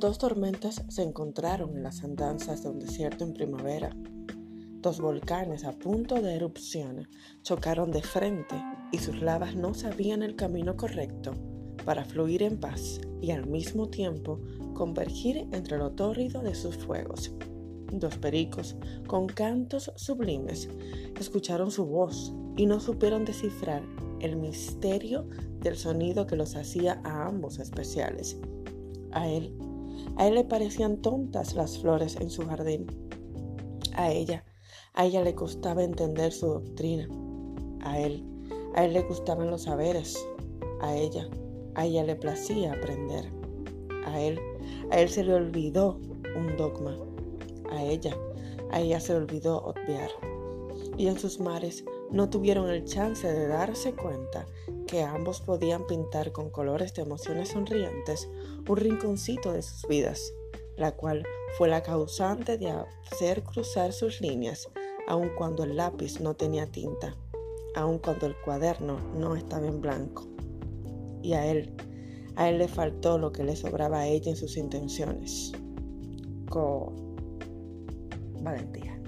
Dos tormentas se encontraron en las andanzas de un desierto en primavera. Dos volcanes a punto de erupción chocaron de frente y sus lavas no sabían el camino correcto para fluir en paz y al mismo tiempo convergir entre lo tórrido de sus fuegos. Dos pericos, con cantos sublimes, escucharon su voz y no supieron descifrar el misterio del sonido que los hacía a ambos especiales. A él, a él le parecían tontas las flores en su jardín. A ella, a ella le costaba entender su doctrina. A él, a él le gustaban los saberes. A ella, a ella le placía aprender. A él, a él se le olvidó un dogma. A ella, a ella se le olvidó obviar. Y en sus mares no tuvieron el chance de darse cuenta que ambos podían pintar con colores de emociones sonrientes un rinconcito de sus vidas, la cual fue la causante de hacer cruzar sus líneas, aun cuando el lápiz no tenía tinta, aun cuando el cuaderno no estaba en blanco y a él, a él le faltó lo que le sobraba a ella en sus intenciones. Con valentía.